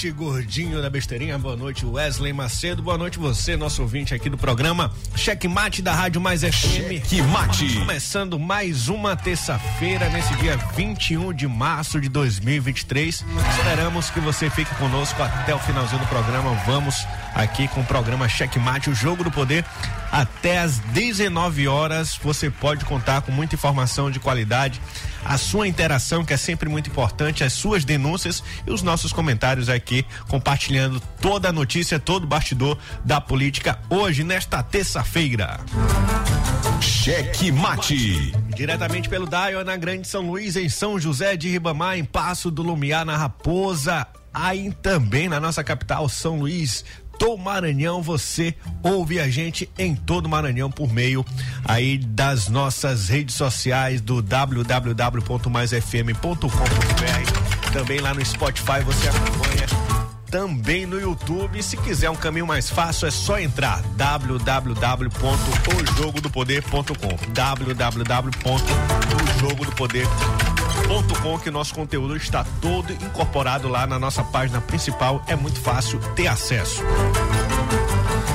Noite, gordinho da besteirinha. Boa noite, Wesley Macedo. Boa noite, você, nosso ouvinte aqui do programa Cheque Mate da Rádio Mais FM. Cheque Mate. Começando mais uma terça-feira, nesse dia 21 de março de 2023. Esperamos que você fique conosco até o finalzinho do programa. Vamos aqui com o programa Cheque Mate, o jogo do poder. Até às 19 horas você pode contar com muita informação de qualidade a sua interação, que é sempre muito importante, as suas denúncias e os nossos comentários aqui, compartilhando toda a notícia, todo o bastidor da política hoje, nesta terça-feira. Cheque Mate. Diretamente pelo Daio, na Grande São Luís, em São José de Ribamar, em Passo do Lumiar, na Raposa. Aí também na nossa capital, São Luís, do Maranhão. Você ouve a gente em todo o Maranhão por meio aí das nossas redes sociais do www.maisfm.com.br. Também lá no Spotify você acompanha também no YouTube. Se quiser um caminho mais fácil, é só entrar www.ojogodopoder.com www.ojogodopoder.com que o nosso conteúdo está todo incorporado lá na nossa página principal. É muito fácil ter acesso.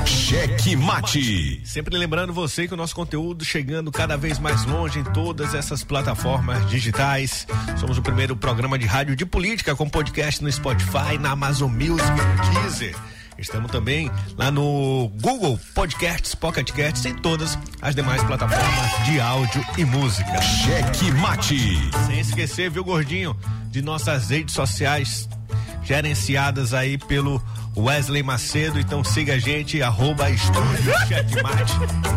Cheque Mate. Sempre lembrando você que o nosso conteúdo chegando cada vez mais longe em todas essas plataformas digitais. Somos o primeiro programa de rádio de política com podcast no Spotify, na Amazon Music, no Deezer. Estamos também lá no Google Podcasts, Pocket Casts e todas as demais plataformas de áudio e música. Cheque Mate. Sem esquecer, viu, gordinho, de nossas redes sociais gerenciadas aí pelo Wesley Macedo. Então siga a gente, arroba Estúdio Checkmate,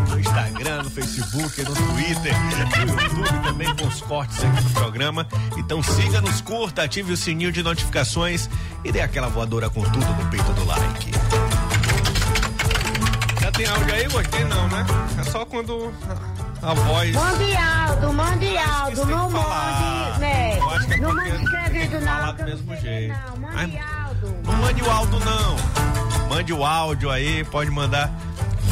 no Instagram, no Facebook, no Twitter, no YouTube também com os cortes aqui do programa. Então siga-nos, curta, ative o sininho de notificações e dê aquela voadora com tudo no peito do like. Já tem áudio aí, Gostei não, né? É só quando a voz. Mande Aldo, mande Aldo, não mande, né? Não mande escrevido não. Do mesmo jeito. Não. Não mande o áudio, não. Mande o áudio aí, pode mandar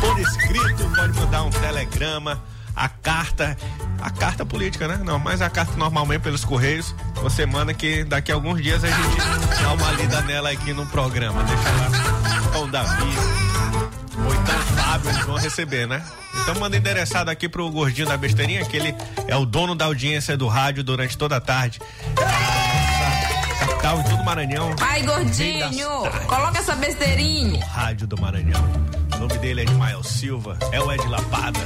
por escrito, pode mandar um telegrama, a carta, a carta política, né? Não, mas a carta normalmente pelos correios, você manda que daqui a alguns dias a gente dá uma lida nela aqui no programa. Deixa lá com o Davi. Ou então o Fábio, eles vão receber, né? Então manda endereçado aqui pro gordinho da besteirinha, que ele é o dono da audiência do rádio durante toda a tarde capital, em todo o Maranhão. Ai, gordinho, coloca essa besteirinha. Rádio do Maranhão. O nome dele é Edmael Silva, é o Ed Lapada,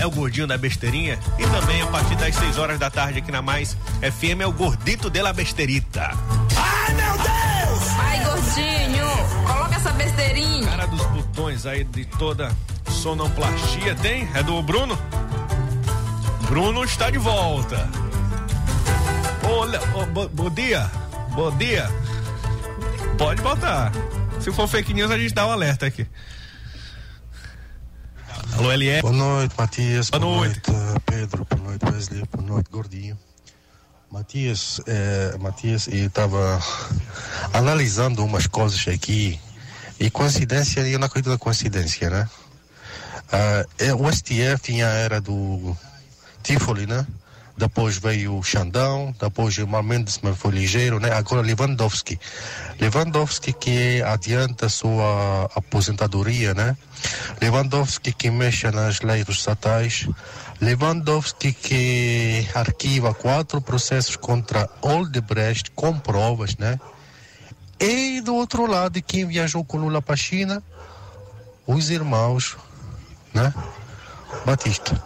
é o gordinho da besteirinha e também a partir das 6 horas da tarde aqui na Mais FM é o gordito de la besterita. Ai, meu Deus! Ai, gordinho, coloca essa besteirinha. Cara dos botões aí de toda sonoplastia tem? É do Bruno? Bruno está de volta. Olha, oh, bo, bom dia. Bom dia. Pode botar. Se for fake news, a gente dá o um alerta aqui. Alô, LR. Boa noite, Matias. Boa, Boa noite. noite. Pedro. Boa noite, Wesley. Boa noite, Gordinho. Matias, é, Matias, eu estava analisando umas coisas aqui e coincidência, eu não acredito na coincidência, né? Uh, o STF tinha era do Tifoli, né? Depois veio o Xandão, depois o Mar Mendes foi ligeiro, né? Agora Lewandowski. Lewandowski que adianta sua aposentadoria, né? Lewandowski que mexe nas leis estatais. Lewandowski que arquiva quatro processos contra Oldebrecht com provas, né? E do outro lado, quem viajou com Lula para a China? Os irmãos, né? Batista.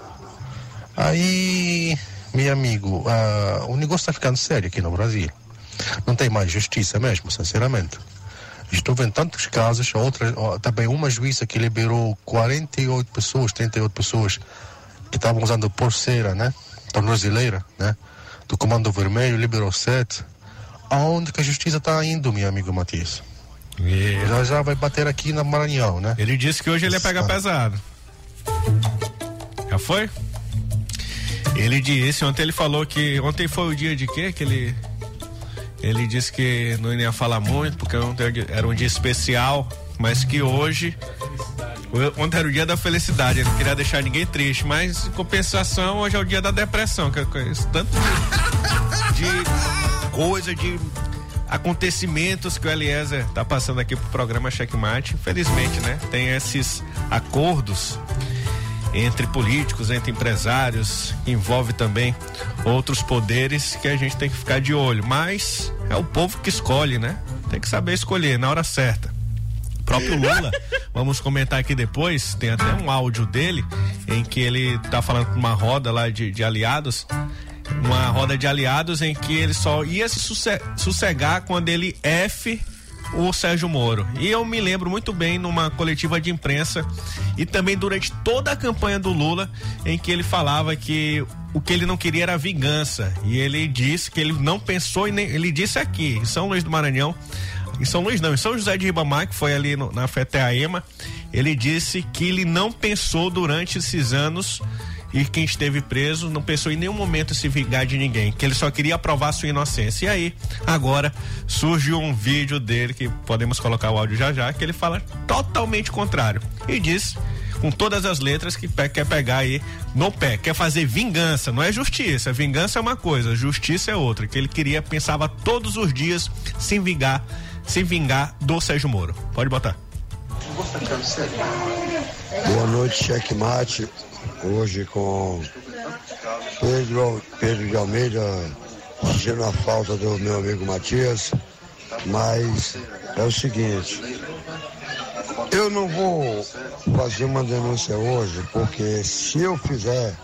Aí, meu amigo, uh, o negócio está ficando sério aqui no Brasil. Não tem mais justiça mesmo, sinceramente. Estou vendo tantos casos, outra, também uma juíza que liberou 48 pessoas, 38 pessoas que estavam usando pulseira, né? Tornozeleira, né? Do Comando Vermelho, liberou sete. Aonde que a justiça está indo, meu amigo Matias? Yeah. Já já vai bater aqui na Maranhão, né? Ele disse que hoje ele ia pegar pesado. Já foi? Ele disse, ontem ele falou que. Ontem foi o dia de quê? Que ele. Ele disse que não ia falar muito, porque ontem era um dia especial, mas que hoje. Ontem era o dia da felicidade, ele não queria deixar ninguém triste, mas em compensação, hoje é o dia da depressão, que é tanto de, de coisa, de acontecimentos que o Eliezer tá passando aqui pro programa Checkmate. Infelizmente, né? Tem esses acordos entre políticos, entre empresários, envolve também outros poderes que a gente tem que ficar de olho. Mas é o povo que escolhe, né? Tem que saber escolher na hora certa. O próprio Lula, vamos comentar aqui depois, tem até um áudio dele em que ele tá falando com uma roda lá de, de aliados uma roda de aliados em que ele só ia se sossegar quando ele F o Sérgio Moro. E eu me lembro muito bem numa coletiva de imprensa e também durante toda a campanha do Lula, em que ele falava que o que ele não queria era vingança. E ele disse que ele não pensou em nem. Ele disse aqui, em São Luís do Maranhão, em São Luís não, em São José de Ribamar, que foi ali no, na FETEAEMA, ele disse que ele não pensou durante esses anos e quem esteve preso não pensou em nenhum momento se vingar de ninguém, que ele só queria provar sua inocência. E aí, agora surge um vídeo dele que podemos colocar o áudio já já, que ele fala totalmente contrário e diz com todas as letras que quer pegar aí no pé, quer fazer vingança, não é justiça. Vingança é uma coisa, justiça é outra. Que ele queria, pensava todos os dias se vingar, se vingar do Sérgio Moro. Pode botar. Boa noite, checkmate hoje com Pedro, Pedro de Almeida, sentindo a falta do meu amigo Matias, mas é o seguinte, eu não vou fazer uma denúncia hoje, porque se eu fizer,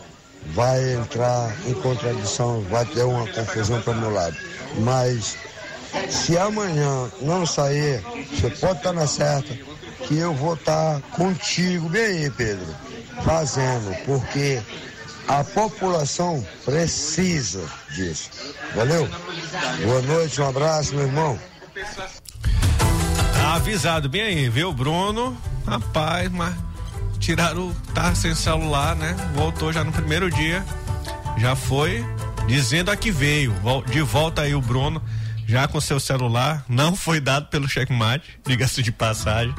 vai entrar em contradição, vai ter uma confusão para o meu lado. Mas se amanhã não sair, você pode estar na certa, que eu vou estar contigo. Bem aí, Pedro fazendo, porque a população precisa disso. Valeu? Boa noite, um abraço, meu irmão. Tá avisado bem aí, viu, Bruno? Rapaz, mas tiraram, tá sem celular, né? Voltou já no primeiro dia. Já foi dizendo a que veio. De volta aí o Bruno já com seu celular, não foi dado pelo checkmate, diga-se de passagem,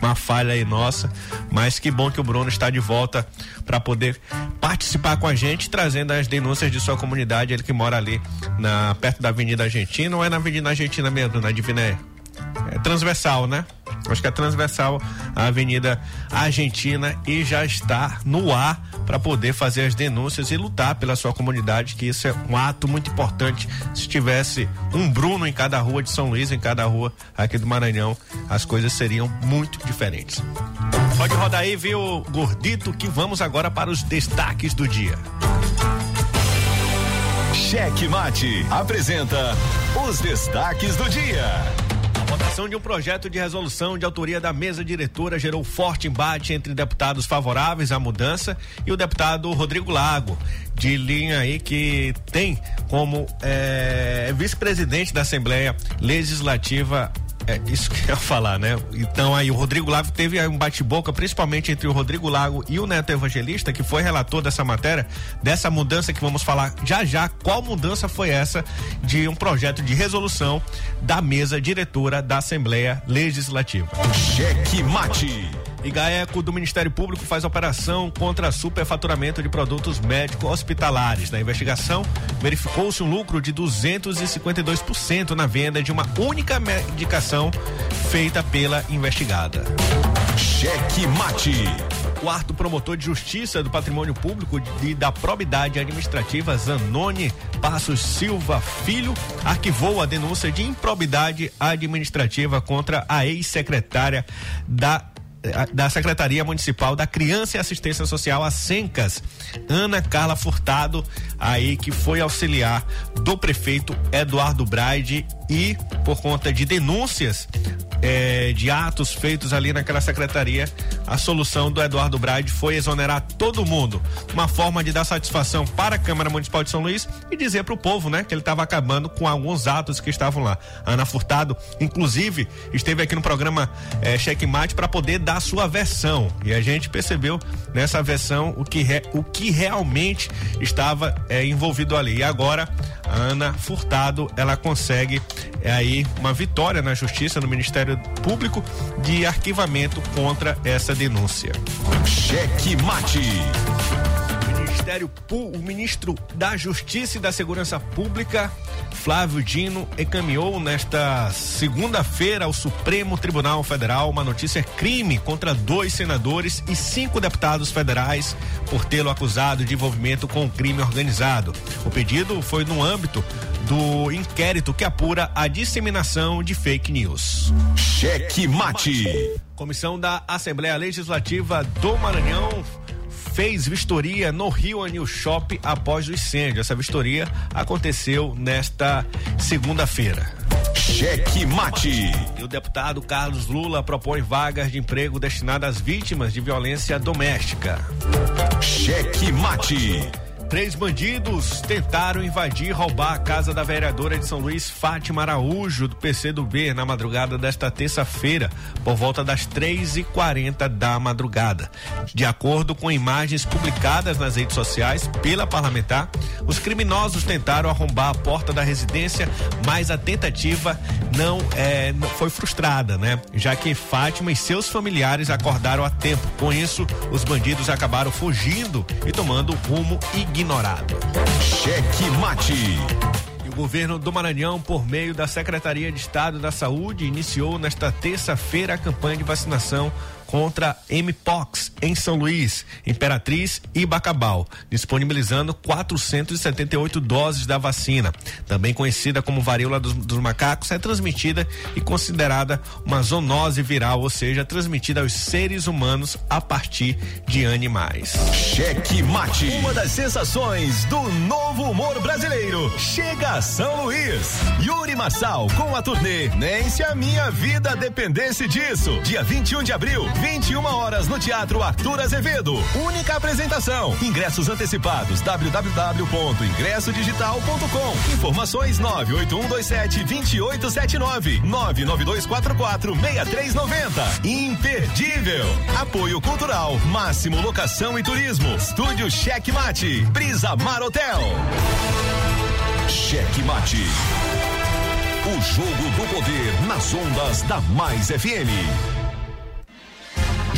uma falha aí nossa, mas que bom que o Bruno está de volta para poder participar com a gente, trazendo as denúncias de sua comunidade, ele que mora ali na perto da Avenida Argentina, ou é na Avenida Argentina mesmo, na Diviné? É transversal, né? Acho que é transversal a Avenida Argentina e já está no ar para poder fazer as denúncias e lutar pela sua comunidade, que isso é um ato muito importante. Se tivesse um Bruno em cada rua de São Luís, em cada rua aqui do Maranhão, as coisas seriam muito diferentes. Pode rodar aí, viu, Gordito, que vamos agora para os destaques do dia. Cheque Mate apresenta os destaques do dia votação de um projeto de resolução de autoria da mesa diretora gerou forte embate entre deputados favoráveis à mudança e o deputado Rodrigo Lago, de linha aí que tem como é, vice-presidente da Assembleia Legislativa é isso que eu ia falar, né? Então aí o Rodrigo Lago teve um bate-boca, principalmente entre o Rodrigo Lago e o Neto Evangelista, que foi relator dessa matéria, dessa mudança que vamos falar já já. Qual mudança foi essa de um projeto de resolução da mesa diretora da Assembleia Legislativa? Cheque mate. E GAECO do Ministério Público faz operação contra superfaturamento de produtos médicos hospitalares. Na investigação, verificou-se um lucro de 252% na venda de uma única medicação feita pela investigada. Cheque mate. Quarto promotor de justiça do patrimônio público e da probidade administrativa, Zanoni Passos Silva Filho, arquivou a denúncia de improbidade administrativa contra a ex-secretária da da Secretaria Municipal da Criança e Assistência Social, a Sencas, Ana Carla Furtado, aí que foi auxiliar do prefeito Eduardo Braide e por conta de denúncias é, de atos feitos ali naquela secretaria, a solução do Eduardo Braide foi exonerar todo mundo. Uma forma de dar satisfação para a Câmara Municipal de São Luís e dizer para o povo, né, que ele estava acabando com alguns atos que estavam lá. Ana Furtado, inclusive, esteve aqui no programa é, Checkmate para poder dar sua versão. E a gente percebeu nessa versão o que, re, o que realmente estava é, envolvido ali. E agora, a Ana Furtado, ela consegue é, aí uma vitória na justiça, no Ministério Público, de arquivamento contra essa denúncia. Cheque mate. Ministério, o ministro da Justiça e da Segurança Pública, Flávio Dino, encaminhou nesta segunda-feira ao Supremo Tribunal Federal uma notícia crime contra dois senadores e cinco deputados federais por tê-lo acusado de envolvimento com o crime organizado. O pedido foi no âmbito do inquérito que apura a disseminação de fake news. Cheque mate. Comissão da Assembleia Legislativa do Maranhão fez vistoria no Rio Anil Shop após o incêndio. Essa vistoria aconteceu nesta segunda-feira. Cheque mate. E o deputado Carlos Lula propõe vagas de emprego destinadas às vítimas de violência doméstica. Cheque mate. Três bandidos tentaram invadir e roubar a casa da vereadora de São Luís, Fátima Araújo, do PCdoB, na madrugada desta terça-feira, por volta das três e quarenta da madrugada. De acordo com imagens publicadas nas redes sociais pela parlamentar, os criminosos tentaram arrombar a porta da residência, mas a tentativa não, é, não foi frustrada, né? Já que Fátima e seus familiares acordaram a tempo. Com isso, os bandidos acabaram fugindo e tomando rumo ignorado ignorado. Cheque mate. O governo do Maranhão, por meio da Secretaria de Estado da Saúde, iniciou nesta terça-feira a campanha de vacinação contra Mpox em São Luís, Imperatriz e Bacabal, disponibilizando 478 doses da vacina. Também conhecida como varíola dos, dos, macacos, é transmitida e considerada uma zoonose viral, ou seja, transmitida aos seres humanos a partir de animais. Cheque mate. Uma das sensações do novo humor brasileiro chega a São Luís. Yuri Marçal com a turnê Nem se a minha vida dependesse disso. Dia 21 de abril, 21 horas no Teatro Arthur Azevedo. Única apresentação. Ingressos antecipados www.ingressodigital.com. Informações 981272879 992446390. Imperdível. Apoio Cultural, Máximo Locação e Turismo. Estúdio Cheque Mate. Brisa Mar Hotel. Cheque Mate. O jogo do poder nas ondas da Mais FM.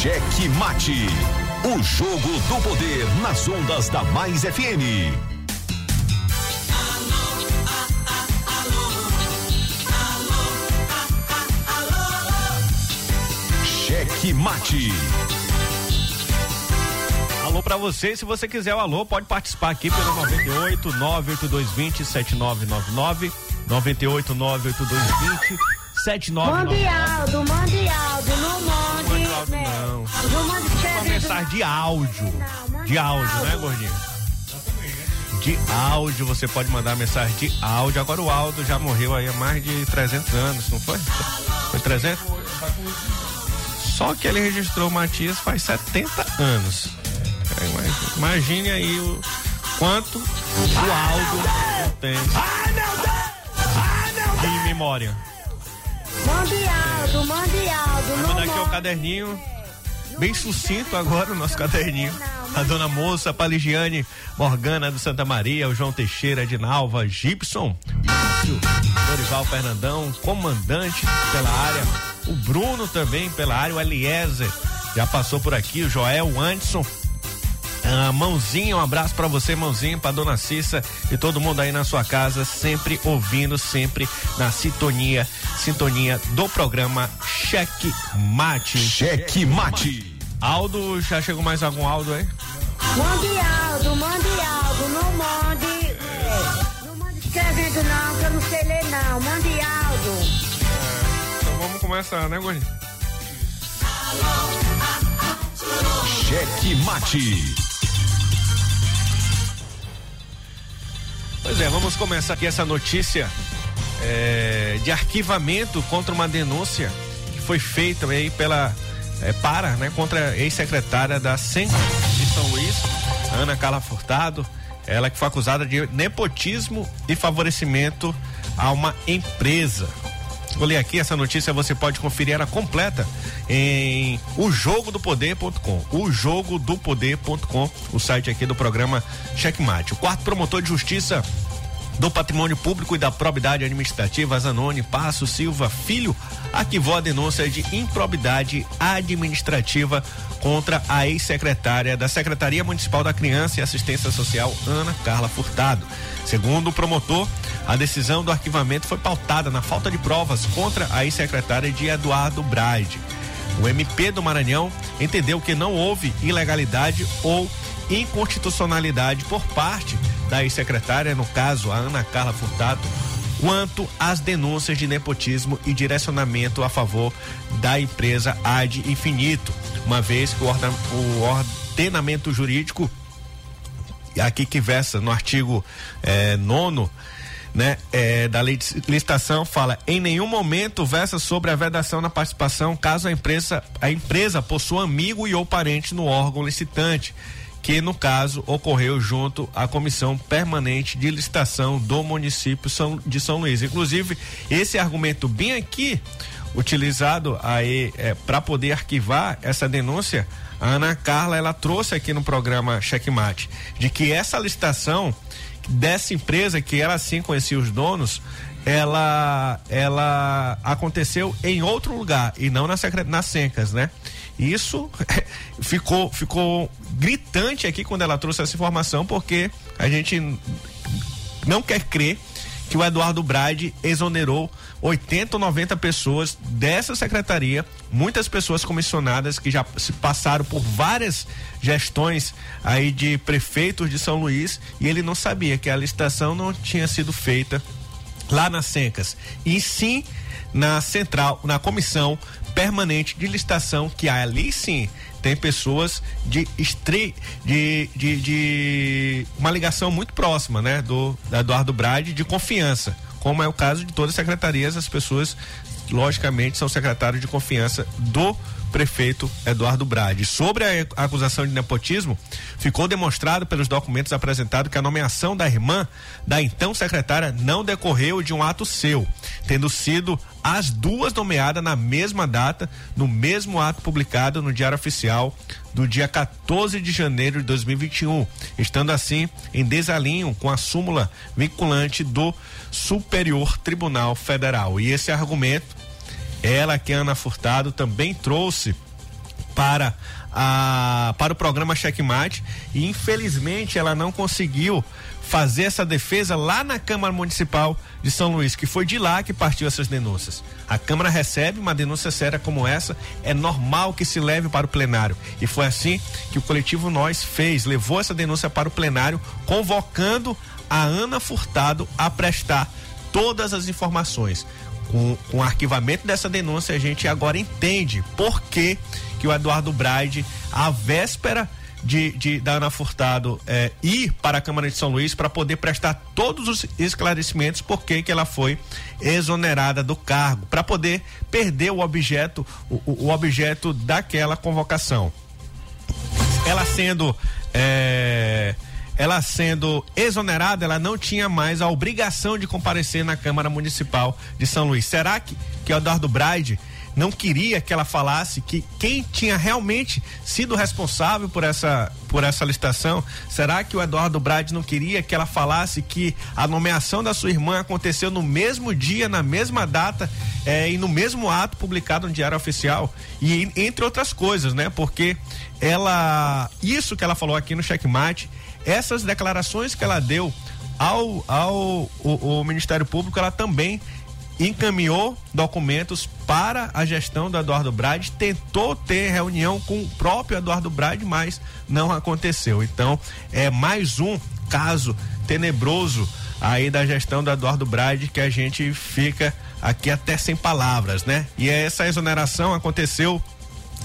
Cheque Mate. O jogo do poder nas ondas da Mais FM. Cheque Mate. Alô para você, se você quiser o alô, pode participar aqui pelo 98 98220 7999 98 98220 79. Mande Aldo, mande Aldo, não. Aldo, né? não. Mensagem de áudio. De áudio, áudio. né, gordinho? De áudio, você pode mandar mensagem de áudio. Agora o Aldo já morreu aí há mais de 300 anos, não foi? Foi 300? Só que ele registrou o Matias faz 70 anos. É, Imagine aí o quanto o Aldo tem de memória. Aldo, Vou não mandar aqui o caderninho. Bem sucinto agora o nosso caderninho. A dona Moça, Paligiane, Morgana do Santa Maria, o João Teixeira de Nalva, Gibson, Márcio, Dorival Fernandão, comandante pela área, o Bruno também pela área, o Eliezer já passou por aqui, o Joel Anderson. Ah, mãozinha, um abraço pra você, mãozinha, pra dona Cissa e todo mundo aí na sua casa, sempre ouvindo, sempre na sintonia, sintonia do programa Cheque Mate. Cheque Mate. Aldo, já chegou mais algum Aldo aí? Mande Aldo, mande Aldo, não mande. é, Não mande escrevendo não, que eu não sei ler não. Mande Aldo. Então vamos começar, né, Gordinho? Cheque Mate. Pois é, vamos começar aqui essa notícia é, de arquivamento contra uma denúncia que foi feita aí pela é, para, né, contra a ex-secretária da SEM de São Luís, Ana Carla Furtado, ela que foi acusada de nepotismo e favorecimento a uma empresa. Vou ler aqui essa notícia, você pode conferir ela completa em ojogodopoder.com. Ojogodopoder.com, o site aqui do programa Checkmate. O quarto promotor de justiça do Patrimônio Público e da Probidade Administrativa, Zanoni Passo Silva Filho, arquivou a denúncia de improbidade administrativa contra a ex-secretária da Secretaria Municipal da Criança e Assistência Social, Ana Carla Furtado. Segundo o promotor, a decisão do arquivamento foi pautada na falta de provas contra a ex-secretária de Eduardo Braide. O MP do Maranhão entendeu que não houve ilegalidade ou inconstitucionalidade por parte da ex-secretária, no caso a Ana Carla Furtado, quanto às denúncias de nepotismo e direcionamento a favor da empresa Ad Infinito, uma vez que o ordenamento jurídico aqui que versa no artigo eh, nono né, eh, da licitação fala em nenhum momento versa sobre a vedação na participação caso a empresa a empresa possua amigo e ou parente no órgão licitante que no caso ocorreu junto à comissão permanente de licitação do município de São Luís. Inclusive esse argumento bem aqui utilizado aí para poder arquivar essa denúncia a Ana Carla ela trouxe aqui no programa Checkmate de que essa licitação dessa empresa que ela sim conhecia os donos ela ela aconteceu em outro lugar e não na nas Sencas, né? Isso ficou ficou gritante aqui quando ela trouxe essa informação porque a gente não quer crer que o Eduardo Brade exonerou 80 ou 90 pessoas dessa secretaria, muitas pessoas comissionadas que já se passaram por várias gestões aí de prefeitos de São Luís e ele não sabia que a licitação não tinha sido feita lá nas Sencas, e sim na central, na comissão permanente de licitação, que ali sim tem pessoas de, estre... de, de, de uma ligação muito próxima, né, do Eduardo Brade, de confiança, como é o caso de todas as secretarias, as pessoas, logicamente, são secretários de confiança do prefeito Eduardo Brade. Sobre a acusação de nepotismo, ficou demonstrado pelos documentos apresentados que a nomeação da irmã da então secretária não decorreu de um ato seu, tendo sido as duas nomeadas na mesma data, no mesmo ato publicado no Diário Oficial do dia 14 de janeiro de 2021, estando assim em desalinho com a súmula vinculante do Superior Tribunal Federal. E esse argumento ela que Ana Furtado também trouxe para a para o programa Checkmate e infelizmente ela não conseguiu fazer essa defesa lá na Câmara Municipal de São Luís, que foi de lá que partiu essas denúncias. A Câmara recebe uma denúncia séria como essa, é normal que se leve para o plenário. E foi assim que o coletivo Nós fez, levou essa denúncia para o plenário, convocando a Ana Furtado a prestar todas as informações com, com o arquivamento dessa denúncia, a gente agora entende por que, que o Eduardo Braide, à véspera de, de da Ana Furtado é, ir para a Câmara de São Luís para poder prestar todos os esclarecimentos por que ela foi exonerada do cargo, para poder perder o objeto, o, o, objeto daquela convocação. Ela sendo é, ela sendo exonerada, ela não tinha mais a obrigação de comparecer na Câmara Municipal de São Luís. Será que, que Eduardo Braide não queria que ela falasse que quem tinha realmente sido responsável por essa por essa licitação? Será que o Eduardo Brade não queria que ela falasse que a nomeação da sua irmã aconteceu no mesmo dia, na mesma data eh, e no mesmo ato publicado no Diário Oficial? E entre outras coisas, né? Porque ela isso que ela falou aqui no checkmate, essas declarações que ela deu ao, ao o, o Ministério Público, ela também encaminhou documentos para a gestão do Eduardo Brade, tentou ter reunião com o próprio Eduardo Brade, mas não aconteceu. Então, é mais um caso tenebroso aí da gestão do Eduardo Brade que a gente fica aqui até sem palavras, né? E essa exoneração aconteceu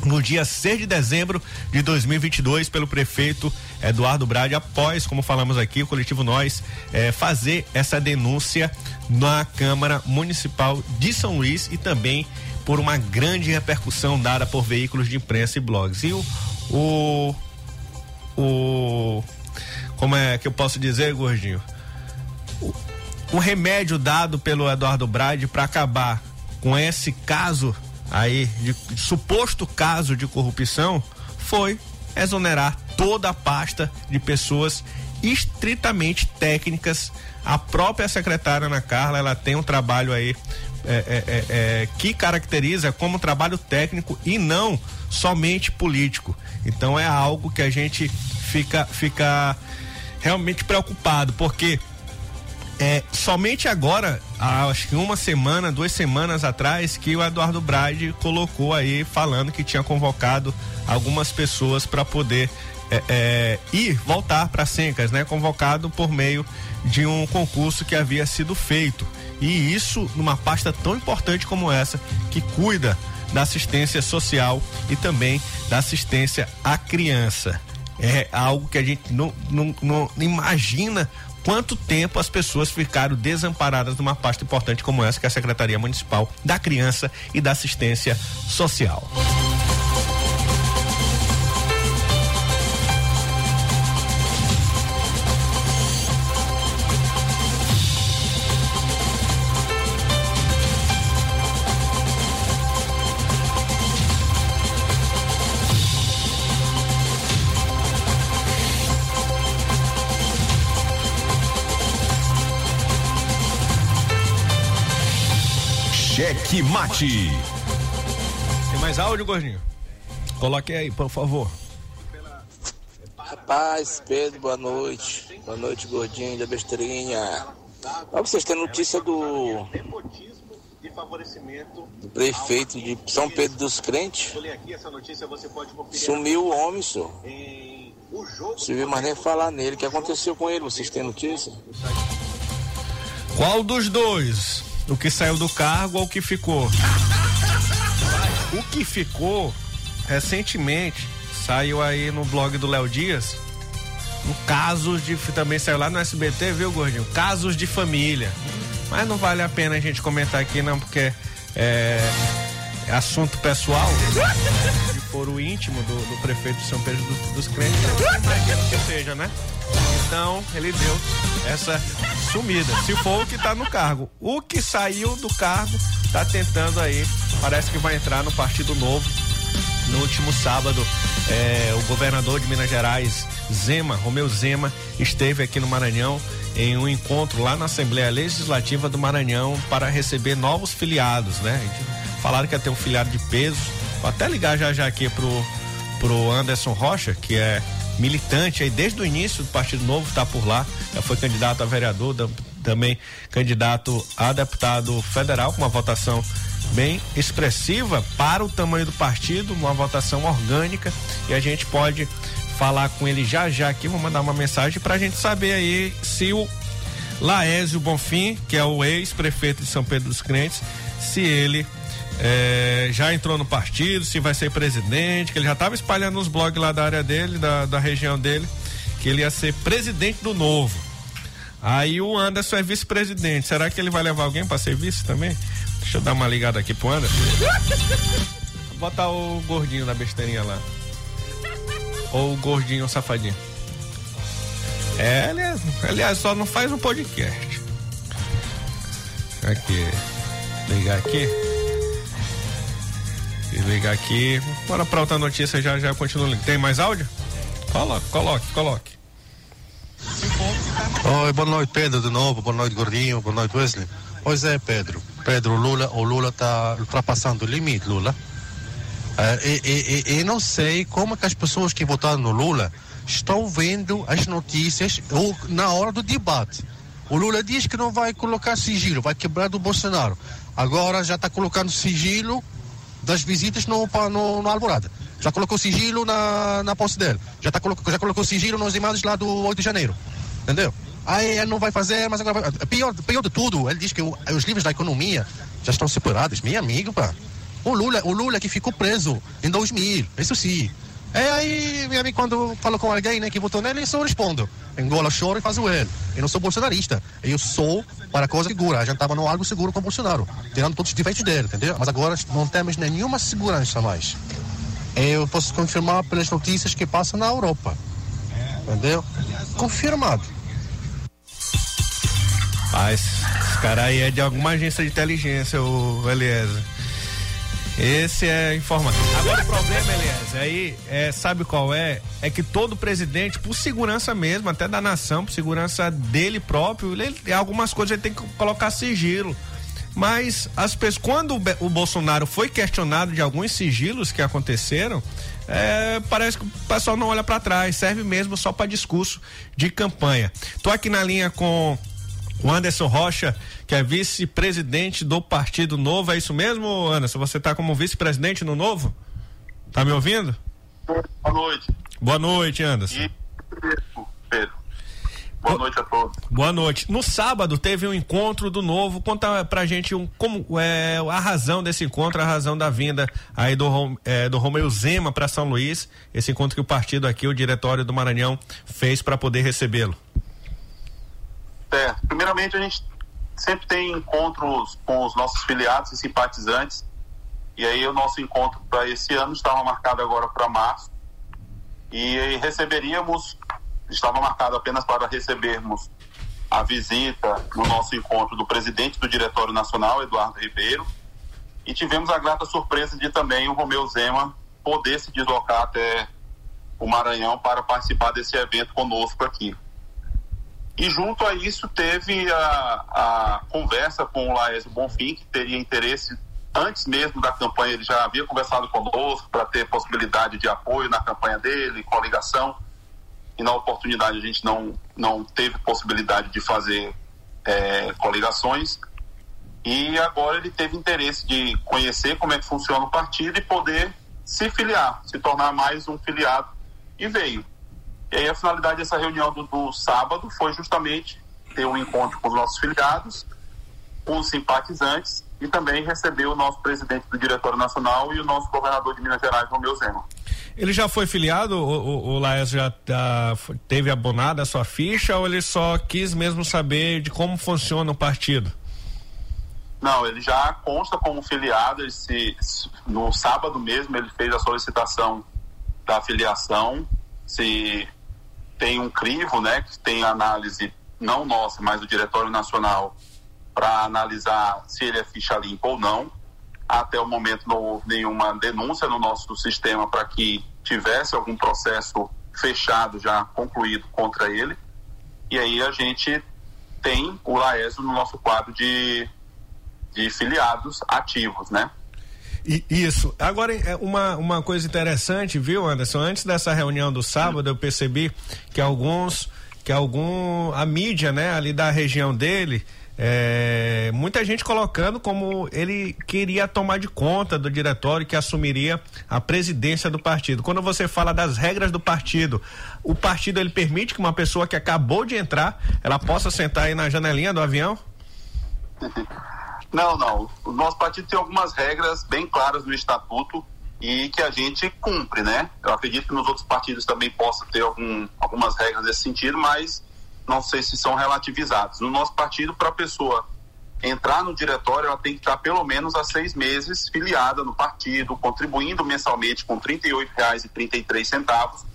no dia 6 de dezembro de 2022 pelo prefeito Eduardo Brade, após, como falamos aqui, o coletivo Nós eh, fazer essa denúncia na Câmara Municipal de São Luís e também por uma grande repercussão dada por veículos de imprensa e blogs. E o, o, o como é que eu posso dizer, gordinho? O, o remédio dado pelo Eduardo Brade para acabar com esse caso aí de, de suposto caso de corrupção foi exonerar toda a pasta de pessoas estritamente técnicas. A própria secretária Ana Carla, ela tem um trabalho aí é, é, é, é, que caracteriza como trabalho técnico e não somente político. Então é algo que a gente fica, fica realmente preocupado, porque é, somente agora, acho que uma semana, duas semanas atrás, que o Eduardo Brade colocou aí falando que tinha convocado algumas pessoas para poder é, é, ir voltar para Sencas, né? Convocado por meio de um concurso que havia sido feito. E isso numa pasta tão importante como essa, que cuida da assistência social e também da assistência à criança. É algo que a gente não, não, não imagina quanto tempo as pessoas ficaram desamparadas numa pasta importante como essa, que é a Secretaria Municipal da Criança e da Assistência Social. Cheque Mate. Tem mais áudio, gordinho? Coloque aí, por favor. Rapaz, Pedro, boa noite. Boa noite, gordinho da besteirinha. Pra vocês terem notícia do, do prefeito de São Pedro dos Crentes. Sumiu o homem, senhor. Se viu mais nem falar nele. O que aconteceu com ele? Vocês têm notícia? Qual dos dois? O que saiu do cargo ou o que ficou? O que ficou, recentemente, saiu aí no blog do Léo Dias, no casos de. Também saiu lá no SBT, viu, Gordinho? Casos de família. Mas não vale a pena a gente comentar aqui, não, porque é, é assunto pessoal. De foro íntimo do, do, prefeito de São Pedro dos, dos Crentes. Imagino que seja, né? Então, ele deu essa sumida. Se for o que está no cargo. O que saiu do cargo está tentando aí, parece que vai entrar no Partido Novo. No último sábado, é, o governador de Minas Gerais, Zema, Romeu Zema, esteve aqui no Maranhão em um encontro lá na Assembleia Legislativa do Maranhão para receber novos filiados, né? Falaram que ia ter um filiado de peso. Vou até ligar já já aqui pro, pro Anderson Rocha, que é militante aí desde o início do Partido Novo, está por lá, já foi candidato a vereador, também candidato a deputado federal, com uma votação bem expressiva para o tamanho do partido, uma votação orgânica, e a gente pode falar com ele já já aqui, vou mandar uma mensagem para a gente saber aí se o Laésio Bonfim, que é o ex-prefeito de São Pedro dos Crentes, se ele é, já entrou no partido, se vai ser presidente, que ele já estava espalhando nos blogs lá da área dele, da, da região dele, que ele ia ser presidente do novo. Aí o Anderson é vice-presidente. Será que ele vai levar alguém para ser vice também? Deixa eu dar uma ligada aqui pro Anderson. Botar o gordinho na besteirinha lá. Ou o gordinho safadinho. É, aliás, aliás, só não faz um podcast. Aqui. Ligar aqui. Ligar aqui. Bora pra outra notícia, já já continua. Tem mais áudio? Coloque, coloque, coloque. Oi, boa noite, Pedro, de novo. Boa noite, Gordinho. Boa noite, Wesley. Pois é, Pedro. Pedro, Lula, o Lula está ultrapassando o limite, Lula. É, e, e, e, não sei como que as pessoas que votaram no Lula estão vendo as notícias ou na hora do debate. O Lula diz que não vai colocar sigilo, vai quebrar do Bolsonaro. Agora já está colocando sigilo das visitas no, no, no Alvorada. Já colocou sigilo na, na posse dele. Já, tá, já colocou sigilo nas imagens lá do 8 de janeiro. Entendeu? Aí ele não vai fazer, mas agora vai. Pior, pior de tudo, ele diz que o, os livros da economia já estão separados. Meu amigo, pá. O Lula, o Lula que ficou preso em 2000, isso sim. É aí, meu amigo, quando falo com alguém né, que votou nele, eu só respondo. Engola, choro e faz o ele. Eu não sou bolsonarista. Eu sou para coisa segura. A gente estava no algo seguro com o Bolsonaro, tirando todos os defeitos dele, entendeu? Mas agora não temos nenhuma segurança mais. Eu posso confirmar pelas notícias que passam na Europa. Entendeu? Confirmado. Esse, esse cara aí é de alguma agência de inteligência, o Eliezer. Esse é informação. Agora o problema, Eliezer, aí é, sabe qual é? É que todo presidente, por segurança mesmo, até da nação, por segurança dele próprio, ele, algumas coisas ele tem que colocar sigilo. Mas as pessoas, quando o, o Bolsonaro foi questionado de alguns sigilos que aconteceram, é, parece que o pessoal não olha para trás, serve mesmo só para discurso de campanha. Tô aqui na linha com o Anderson Rocha, que é vice-presidente do Partido Novo. É isso mesmo, Anderson? Você está como vice-presidente no Novo? Tá me ouvindo? Boa noite. Boa noite, Anderson. E, Pedro. Boa noite a todos. Boa noite. No sábado teve um encontro do Novo. Conta pra gente um, como é a razão desse encontro, a razão da vinda aí do, é, do Romeu Zema para São Luís. Esse encontro que o partido aqui, o Diretório do Maranhão, fez para poder recebê-lo. Certo. Primeiramente, a gente sempre tem encontros com os nossos filiados e simpatizantes. E aí, o nosso encontro para esse ano estava marcado agora para março. E receberíamos, estava marcado apenas para recebermos a visita no nosso encontro do presidente do Diretório Nacional, Eduardo Ribeiro. E tivemos a grata surpresa de também o Romeu Zema poder se deslocar até o Maranhão para participar desse evento conosco aqui. E junto a isso teve a, a conversa com o Laércio Bonfim, que teria interesse, antes mesmo da campanha, ele já havia conversado conosco para ter possibilidade de apoio na campanha dele, coligação. E na oportunidade a gente não, não teve possibilidade de fazer é, coligações. E agora ele teve interesse de conhecer como é que funciona o partido e poder se filiar, se tornar mais um filiado. E veio. E aí a finalidade dessa reunião do, do sábado foi justamente ter um encontro com os nossos filiados, com os simpatizantes e também receber o nosso presidente do Diretório Nacional e o nosso governador de Minas Gerais, Romeu Zema. Ele já foi filiado? O, o, o Laes já tá, teve abonada a sua ficha ou ele só quis mesmo saber de como funciona o partido? Não, ele já consta como filiado. Esse, no sábado mesmo ele fez a solicitação da filiação. Se tem um crivo, né, que tem análise não nossa, mas do Diretório Nacional para analisar se ele é ficha limpa ou não. Até o momento não houve nenhuma denúncia no nosso sistema para que tivesse algum processo fechado já concluído contra ele. E aí a gente tem o Laésio no nosso quadro de, de filiados ativos, né? Isso. Agora, é uma, uma coisa interessante, viu, Anderson? Antes dessa reunião do sábado, eu percebi que alguns, que algum, a mídia, né, ali da região dele, é, muita gente colocando como ele queria tomar de conta do diretório que assumiria a presidência do partido. Quando você fala das regras do partido, o partido ele permite que uma pessoa que acabou de entrar, ela possa sentar aí na janelinha do avião? Não, não. O nosso partido tem algumas regras bem claras no estatuto e que a gente cumpre, né? Eu acredito que nos outros partidos também possa ter algum, algumas regras nesse sentido, mas não sei se são relativizadas. No nosso partido, para a pessoa entrar no diretório, ela tem que estar pelo menos há seis meses filiada no partido, contribuindo mensalmente com R$ 38,33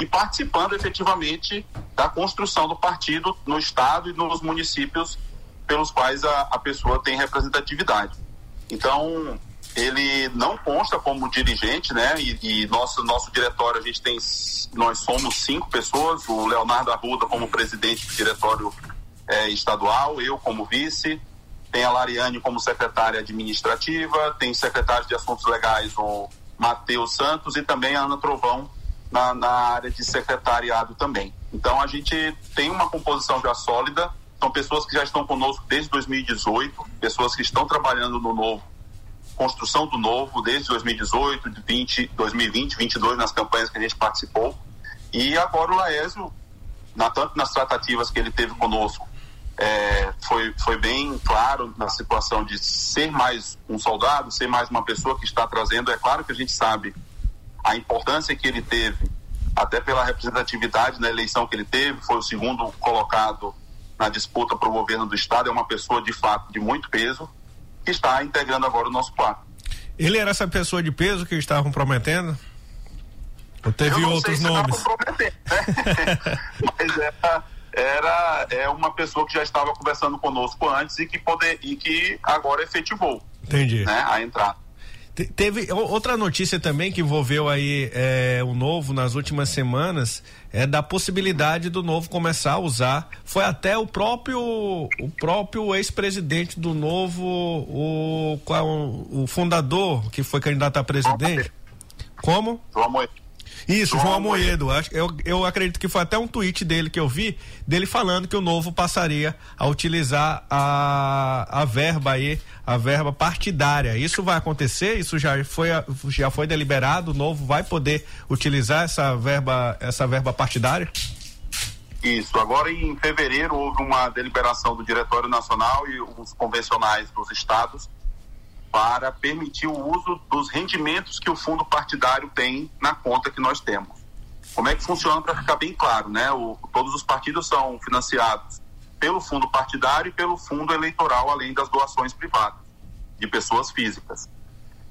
e participando efetivamente da construção do partido no estado e nos municípios pelos quais a, a pessoa tem representatividade. Então, ele não consta como dirigente, né? E, e, nosso nosso diretório a gente tem nós somos cinco pessoas, o Leonardo Arruda como presidente do diretório é, estadual, eu como vice, tem a Lariane como secretária administrativa, tem secretário de assuntos legais o Matheus Santos e também a Ana Trovão na, na área de secretariado também. Então a gente tem uma composição já sólida, são pessoas que já estão conosco desde 2018, pessoas que estão trabalhando no novo construção do novo desde 2018, 20, 2020, 22 nas campanhas que a gente participou. E agora o Laésio, na, tanto nas tratativas que ele teve conosco, é, foi, foi bem claro na situação de ser mais um soldado, ser mais uma pessoa que está trazendo. É claro que a gente sabe a importância que ele teve, até pela representatividade na eleição que ele teve, foi o segundo colocado na disputa para o governo do estado, é uma pessoa de fato de muito peso que está integrando agora o nosso quadro. Ele era essa pessoa de peso que estavam prometendo? Ou teve outros nomes? Né? Mas era, era é uma pessoa que já estava conversando conosco antes e que, poder, e que agora efetivou Entendi. Né, a entrada. Teve outra notícia também que envolveu aí é, o novo nas últimas semanas é da possibilidade do novo começar a usar. Foi até o próprio o próprio ex-presidente do novo, o, qual, o fundador que foi candidato a presidente. Como? João Moedo. Isso, João, Amoedo. Eu, eu acredito que foi até um tweet dele que eu vi, dele falando que o novo passaria a utilizar a, a verba aí, a verba partidária. Isso vai acontecer? Isso já foi, já foi deliberado? O novo vai poder utilizar essa verba, essa verba partidária? Isso. Agora, em fevereiro, houve uma deliberação do Diretório Nacional e os convencionais dos estados para permitir o uso dos rendimentos que o fundo partidário tem na conta que nós temos. Como é que funciona para ficar bem claro, né? O, todos os partidos são financiados pelo fundo partidário e pelo fundo eleitoral, além das doações privadas de pessoas físicas.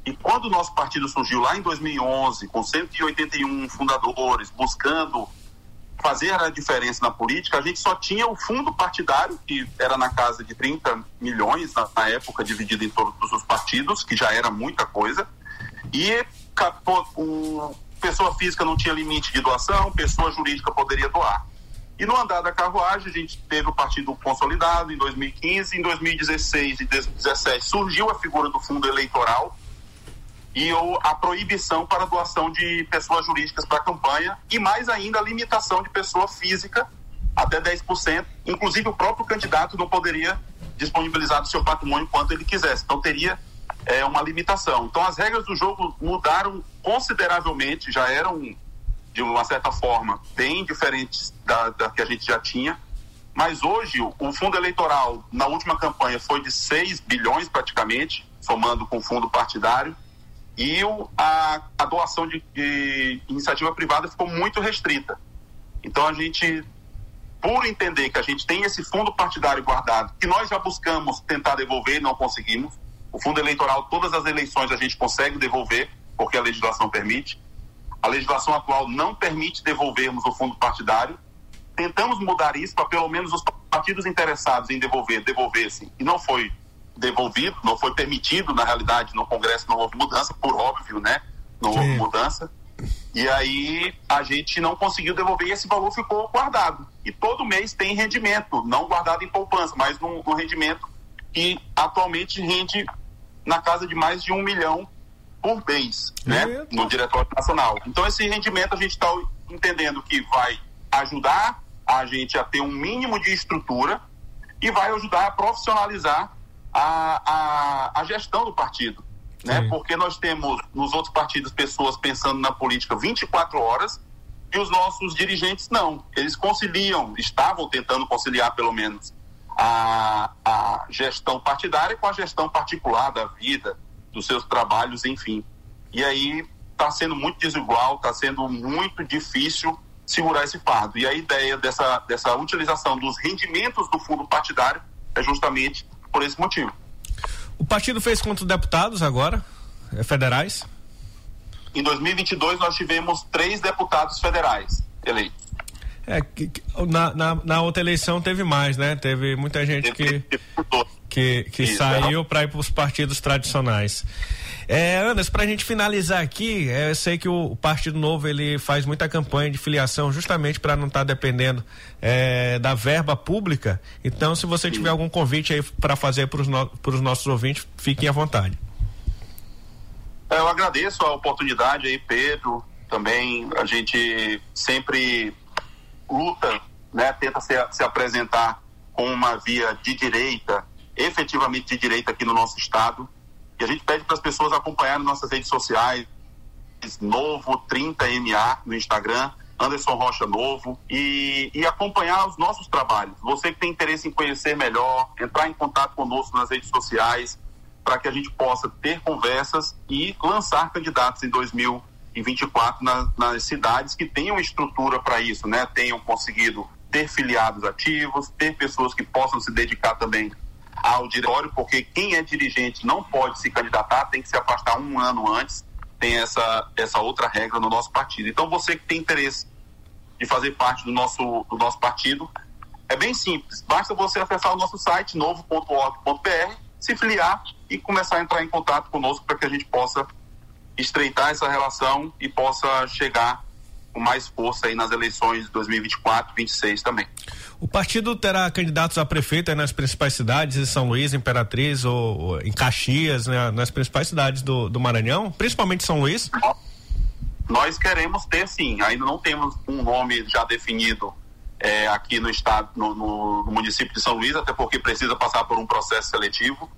E quando o nosso partido surgiu lá em 2011, com 181 fundadores, buscando fazer a diferença na política, a gente só tinha o fundo partidário, que era na casa de 30 milhões na, na época, dividido em todos os partidos, que já era muita coisa. E o, pessoa física não tinha limite de doação, pessoa jurídica poderia doar. E no andar da carruagem, a gente teve o partido consolidado em 2015, em 2016 e 2017 surgiu a figura do fundo eleitoral, e o, a proibição para doação de pessoas jurídicas para a campanha e mais ainda a limitação de pessoa física até 10%. Inclusive o próprio candidato não poderia disponibilizar do seu patrimônio quanto ele quisesse. Então teria é, uma limitação. Então as regras do jogo mudaram consideravelmente, já eram de uma certa forma bem diferentes da, da que a gente já tinha. Mas hoje o fundo eleitoral na última campanha foi de 6 bilhões praticamente, somando com o fundo partidário e o, a, a doação de, de iniciativa privada ficou muito restrita. Então a gente, por entender que a gente tem esse fundo partidário guardado, que nós já buscamos tentar devolver e não conseguimos, o fundo eleitoral, todas as eleições a gente consegue devolver, porque a legislação permite. A legislação atual não permite devolvermos o fundo partidário. Tentamos mudar isso para pelo menos os partidos interessados em devolver, devolvessem. E não foi devolvido, não foi permitido, na realidade, no Congresso não houve mudança, por óbvio, né? Não Sim. houve mudança. E aí a gente não conseguiu devolver e esse valor ficou guardado. E todo mês tem rendimento, não guardado em poupança, mas num, num rendimento que atualmente rende na casa de mais de um milhão por mês, né? Eita. No Diretório Nacional. Então esse rendimento a gente está entendendo que vai ajudar a gente a ter um mínimo de estrutura e vai ajudar a profissionalizar a, a, a gestão do partido. Né? Porque nós temos nos outros partidos pessoas pensando na política 24 horas e os nossos dirigentes não. Eles conciliam, estavam tentando conciliar pelo menos a, a gestão partidária com a gestão particular da vida, dos seus trabalhos, enfim. E aí está sendo muito desigual, está sendo muito difícil segurar esse fardo. E a ideia dessa, dessa utilização dos rendimentos do fundo partidário é justamente por esse motivo. O partido fez quantos deputados agora, eh, federais? Em 2022 nós tivemos três deputados federais eleitos. É, na, na, na, outra eleição teve mais, né? Teve muita gente que, que, que saiu para ir para os partidos tradicionais. É, Anderson, para a gente finalizar aqui, é, eu sei que o, Partido Novo ele faz muita campanha de filiação justamente para não estar tá dependendo é, da verba pública. Então, se você tiver algum convite aí para fazer para os no, nossos ouvintes, fiquem à vontade. É, eu agradeço a oportunidade aí, Pedro. Também a gente sempre luta, né, tenta se, se apresentar com uma via de direita, efetivamente de direita aqui no nosso estado. E a gente pede para as pessoas acompanharem nossas redes sociais, Novo 30MA no Instagram, Anderson Rocha Novo, e, e acompanhar os nossos trabalhos. Você que tem interesse em conhecer melhor, entrar em contato conosco nas redes sociais, para que a gente possa ter conversas e lançar candidatos em 2020 em 24 nas, nas cidades que tenham estrutura para isso, né? Tenham conseguido ter filiados ativos, ter pessoas que possam se dedicar também ao diretório, porque quem é dirigente não pode se candidatar, tem que se afastar um ano antes, tem essa, essa outra regra no nosso partido. Então, você que tem interesse de fazer parte do nosso, do nosso partido, é bem simples, basta você acessar o nosso site novo.org.br, se filiar e começar a entrar em contato conosco para que a gente possa estreitar essa relação e possa chegar com mais força aí nas eleições de 2024 2026 também. O partido terá candidatos a prefeito nas principais cidades, em São Luís, Imperatriz ou, ou em Caxias, né, nas principais cidades do, do Maranhão, principalmente São Luís? Nós queremos ter sim, ainda não temos um nome já definido é, aqui no estado, no, no, no, município de São Luís, até porque precisa passar por um processo seletivo.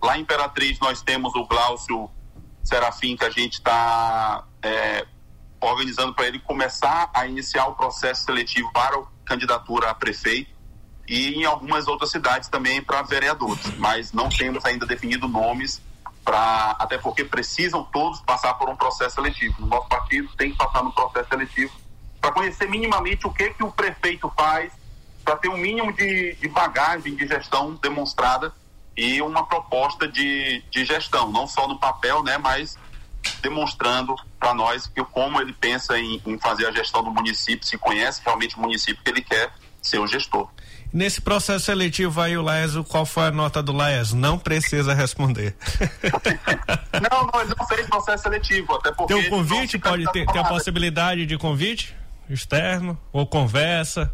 Lá em Imperatriz nós temos o Glaucio Serafim que a gente está é, organizando para ele começar a iniciar o processo seletivo para a candidatura a prefeito e em algumas outras cidades também para vereadores, mas não temos ainda definido nomes para até porque precisam todos passar por um processo seletivo. O nosso partido tem que passar no processo seletivo para conhecer minimamente o que que o prefeito faz, para ter um mínimo de, de bagagem de gestão demonstrada e uma proposta de, de gestão, não só no papel, né, mas demonstrando para nós que como ele pensa em, em, fazer a gestão do município, se conhece realmente o município que ele quer ser o gestor. Nesse processo seletivo aí, o Laeso, qual foi a nota do Laeso? Não precisa responder. não, não, ele não fez processo seletivo, até porque... Tem um convite, pode ter, ter a possibilidade de convite externo ou conversa?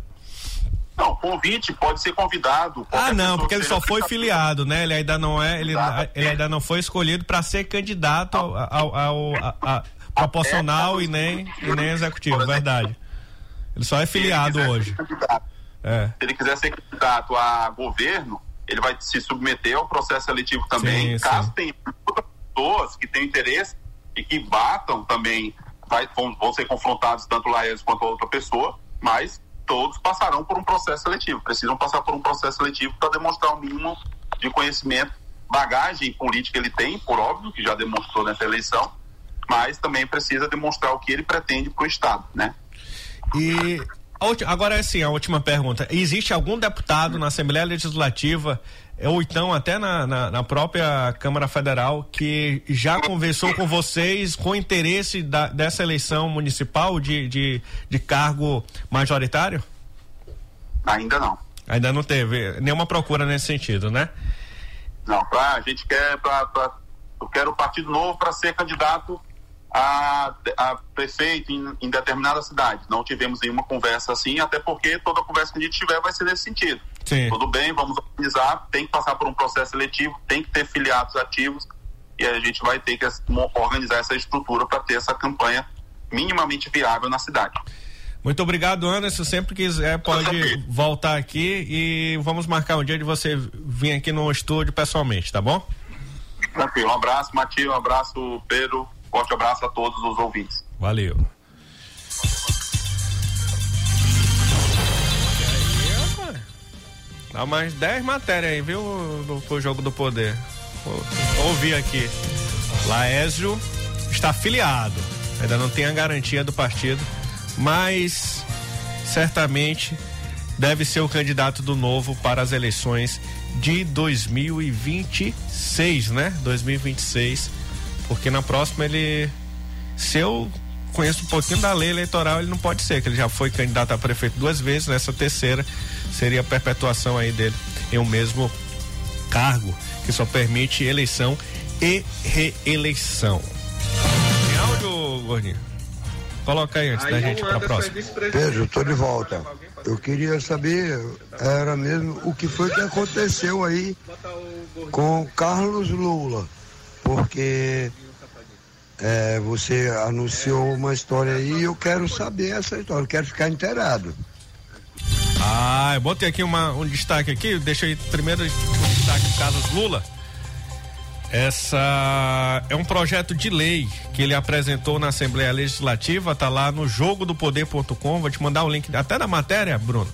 Não, convite pode ser convidado. Ah, não, porque ele só foi filiado, né? Ele ainda não é, ele, ele ainda não foi escolhido para ser candidato ao, ao, ao a, a, proporcional e nem, e nem executivo, verdade. Ele só é filiado hoje. É. Se ele quiser ser candidato a governo, ele vai se submeter ao processo seletivo também. Sim, Caso sim. tenha pessoas que tenham interesse e que batam também, vai, vão, vão ser confrontados tanto o Laes quanto a outra pessoa, mas todos passarão por um processo seletivo, precisam passar por um processo seletivo para demonstrar o mínimo de conhecimento, bagagem política ele tem, por óbvio, que já demonstrou nessa eleição, mas também precisa demonstrar o que ele pretende para o Estado, né? E agora sim, a última pergunta. Existe algum deputado na Assembleia Legislativa ou então até na, na, na, própria Câmara Federal que já conversou com vocês com interesse da, dessa eleição municipal de, de, de cargo majoritário? Ainda não. Ainda não teve nenhuma procura nesse sentido, né? Não, pra, a gente quer, pra, pra, eu quero o Partido Novo para ser candidato a, a prefeito em, em determinada cidade. Não tivemos nenhuma conversa assim, até porque toda conversa que a gente tiver vai ser nesse sentido. Sim. Tudo bem, vamos organizar, tem que passar por um processo seletivo, tem que ter filiados ativos e a gente vai ter que organizar essa estrutura para ter essa campanha minimamente viável na cidade. Muito obrigado, Anderson. Sempre quiser, pode voltar aqui e vamos marcar um dia de você vir aqui no estúdio pessoalmente, tá bom? Tranquilo. Um abraço, Matias. Um abraço, Pedro. Forte abraço a todos os ouvintes. Valeu. Dá mais 10 matérias aí, viu? No, no jogo do poder. Ouvi aqui. Laésio está afiliado. Ainda não tem a garantia do partido, mas certamente deve ser o candidato do novo para as eleições de 2026, né? 2026. Porque na próxima ele. Se eu conheço um pouquinho da lei eleitoral, ele não pode ser, que ele já foi candidato a prefeito duas vezes, nessa terceira seria a perpetuação aí dele em um mesmo cargo, que só permite eleição e reeleição. Tem áudio, Gordinho? Coloca aí antes aí da gente para a próxima. Pedro, estou de volta. Eu queria saber, era mesmo o que foi que aconteceu aí com Carlos Lula, porque é, você anunciou uma história aí e eu quero saber essa história, eu quero ficar inteirado. Ah, eu botei aqui uma, um destaque aqui, deixa aí primeiro o destaque do Carlos Lula. Essa é um projeto de lei que ele apresentou na Assembleia Legislativa, tá lá no jogo do poder.com, vou te mandar o link até da matéria, Bruno,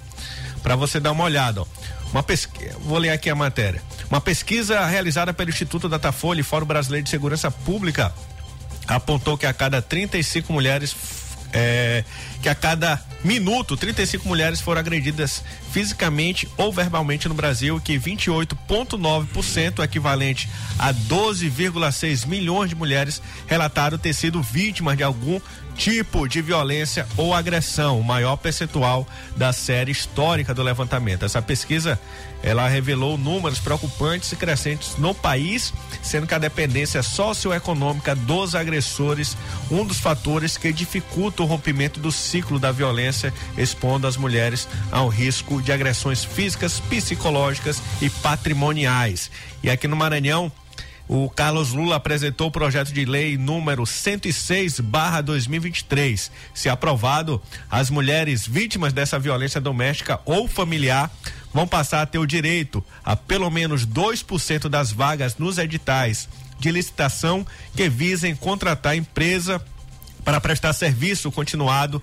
para você dar uma olhada, ó. Uma pesquisa, vou ler aqui a matéria. Uma pesquisa realizada pelo Instituto Datafolha e Fórum Brasileiro de Segurança Pública apontou que a cada 35 mulheres é, que a cada minuto 35 mulheres foram agredidas fisicamente ou verbalmente no Brasil, que 28,9%, equivalente a 12,6 milhões de mulheres, relataram ter sido vítimas de algum tipo de violência ou agressão, o maior percentual da série histórica do levantamento. Essa pesquisa ela revelou números preocupantes e crescentes no país, sendo que a dependência socioeconômica dos agressores um dos fatores que dificulta o rompimento do ciclo da violência, expondo as mulheres ao risco de agressões físicas, psicológicas e patrimoniais. E aqui no Maranhão, o Carlos Lula apresentou o projeto de lei número 106/2023. Se aprovado, as mulheres vítimas dessa violência doméstica ou familiar vão passar a ter o direito a pelo menos 2% das vagas nos editais de licitação que visem contratar empresa para prestar serviço continuado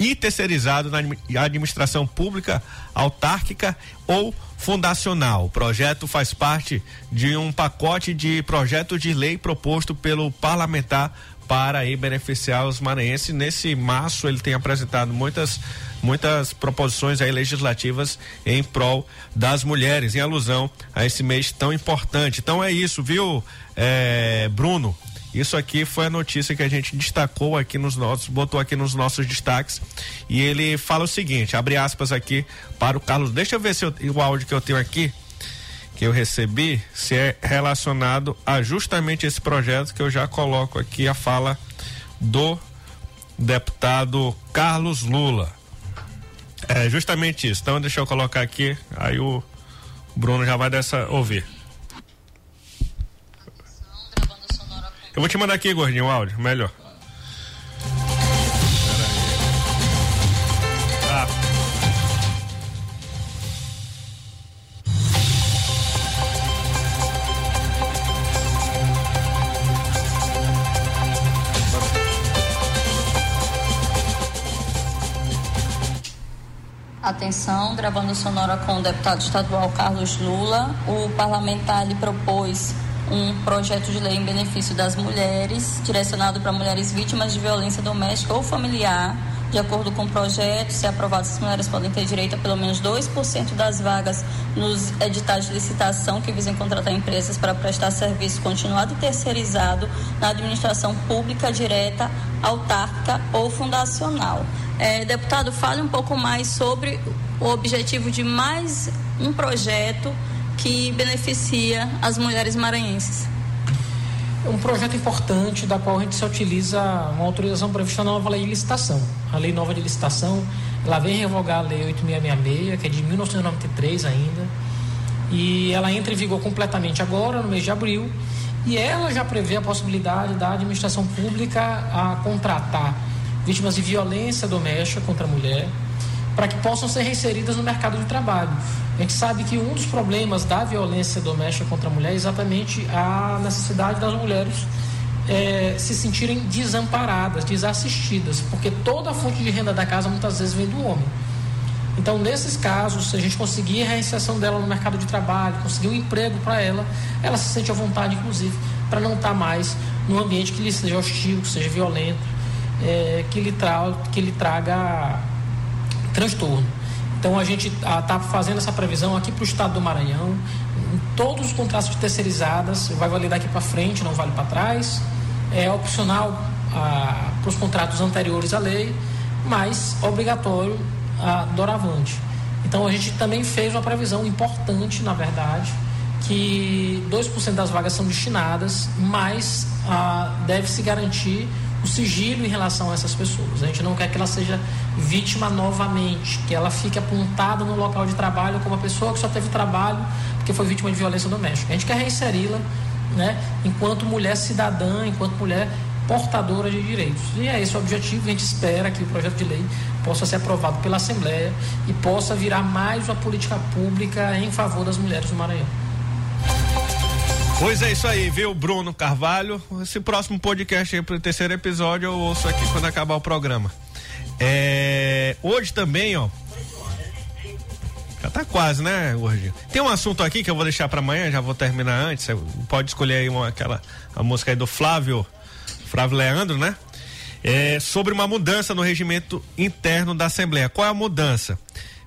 e terceirizado na administração pública, autárquica ou fundacional. O projeto faz parte de um pacote de projetos de lei proposto pelo parlamentar para aí beneficiar os maranhenses. Nesse março ele tem apresentado muitas muitas proposições aí legislativas em prol das mulheres, em alusão a esse mês tão importante. Então é isso, viu, é, Bruno? Isso aqui foi a notícia que a gente destacou aqui nos nossos, botou aqui nos nossos destaques. E ele fala o seguinte: abre aspas aqui para o Carlos. Deixa eu ver se eu, o áudio que eu tenho aqui, que eu recebi, se é relacionado a justamente esse projeto que eu já coloco aqui a fala do deputado Carlos Lula. É justamente isso. Então deixa eu colocar aqui, aí o Bruno já vai dessa ouvir. Eu vou te mandar aqui, gordinho, o áudio, melhor. Ah. Atenção, gravando sonora com o deputado estadual Carlos Lula. O parlamentar lhe propôs um projeto de lei em benefício das mulheres, direcionado para mulheres vítimas de violência doméstica ou familiar. De acordo com o projeto, se aprovado, as mulheres podem ter direito a pelo menos 2% das vagas nos editais de licitação que visem contratar empresas para prestar serviço continuado e terceirizado na administração pública direta, autárquica ou fundacional. É, deputado, fale um pouco mais sobre o objetivo de mais um projeto que beneficia as mulheres maranhenses. É um projeto importante da qual a gente se utiliza uma autorização prevista na nova lei de licitação. A lei nova de licitação, ela vem revogar a lei 8666, que é de 1993 ainda, e ela entra em vigor completamente agora, no mês de abril, e ela já prevê a possibilidade da administração pública a contratar vítimas de violência doméstica contra a mulher, para que possam ser reinseridas no mercado de trabalho. A gente sabe que um dos problemas da violência doméstica contra a mulher é exatamente a necessidade das mulheres é, se sentirem desamparadas, desassistidas, porque toda a fonte de renda da casa muitas vezes vem do homem. Então, nesses casos, se a gente conseguir a reinserção dela no mercado de trabalho, conseguir um emprego para ela, ela se sente à vontade, inclusive, para não estar tá mais num ambiente que lhe seja hostil, que seja violento, é, que, lhe tra que lhe traga transtorno. Então a gente está fazendo essa previsão aqui para o estado do Maranhão. Em todos os contratos de terceirizadas, vai valer daqui para frente, não vale para trás. É opcional ah, para os contratos anteriores à lei, mas obrigatório a doravante. Então a gente também fez uma previsão importante, na verdade, que 2% das vagas são destinadas, mas ah, deve-se garantir o sigilo em relação a essas pessoas. A gente não quer que ela seja vítima novamente, que ela fique apontada no local de trabalho como uma pessoa que só teve trabalho porque foi vítima de violência doméstica. A gente quer reinseri-la né, enquanto mulher cidadã, enquanto mulher portadora de direitos. E é esse o objetivo, a gente espera que o projeto de lei possa ser aprovado pela Assembleia e possa virar mais uma política pública em favor das mulheres do Maranhão. Pois é isso aí, viu, Bruno Carvalho? Esse próximo podcast aí pro terceiro episódio eu ouço aqui quando acabar o programa. É, hoje também, ó. Já tá quase, né, hoje? Tem um assunto aqui que eu vou deixar para amanhã, já vou terminar antes. Você pode escolher aí uma, aquela a música aí do Flávio, Flávio Leandro, né? É, sobre uma mudança no regimento interno da Assembleia. Qual é a mudança?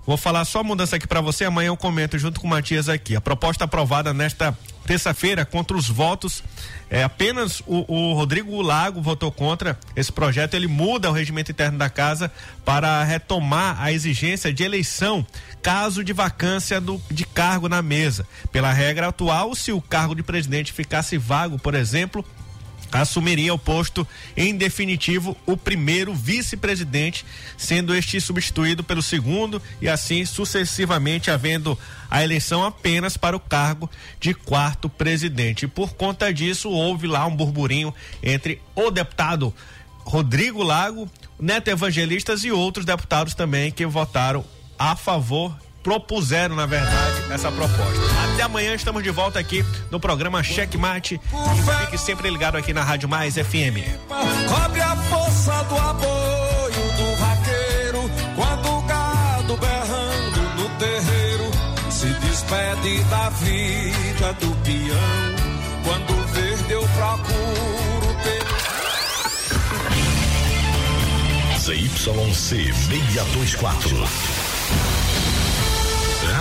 Vou falar só a mudança aqui para você, amanhã eu comento junto com o Matias aqui. A proposta aprovada nesta terça-feira contra os votos. É, apenas o, o, Rodrigo Lago votou contra esse projeto. Ele muda o regimento interno da casa para retomar a exigência de eleição caso de vacância do, de cargo na mesa. Pela regra atual, se o cargo de presidente ficasse vago, por exemplo, assumiria o posto em definitivo o primeiro vice-presidente, sendo este substituído pelo segundo e assim sucessivamente havendo a eleição apenas para o cargo de quarto presidente. Por conta disso houve lá um burburinho entre o deputado Rodrigo Lago, Neto Evangelistas e outros deputados também que votaram a favor propuseram, na verdade, essa proposta. Até amanhã estamos de volta aqui no programa Cheque Mate. Fique sempre ligado aqui na Rádio Mais FM. Cobre a força do apoio do vaqueiro quando o gado berrando no terreiro se despede da vida do peão. Quando verde eu procuro ZYC 624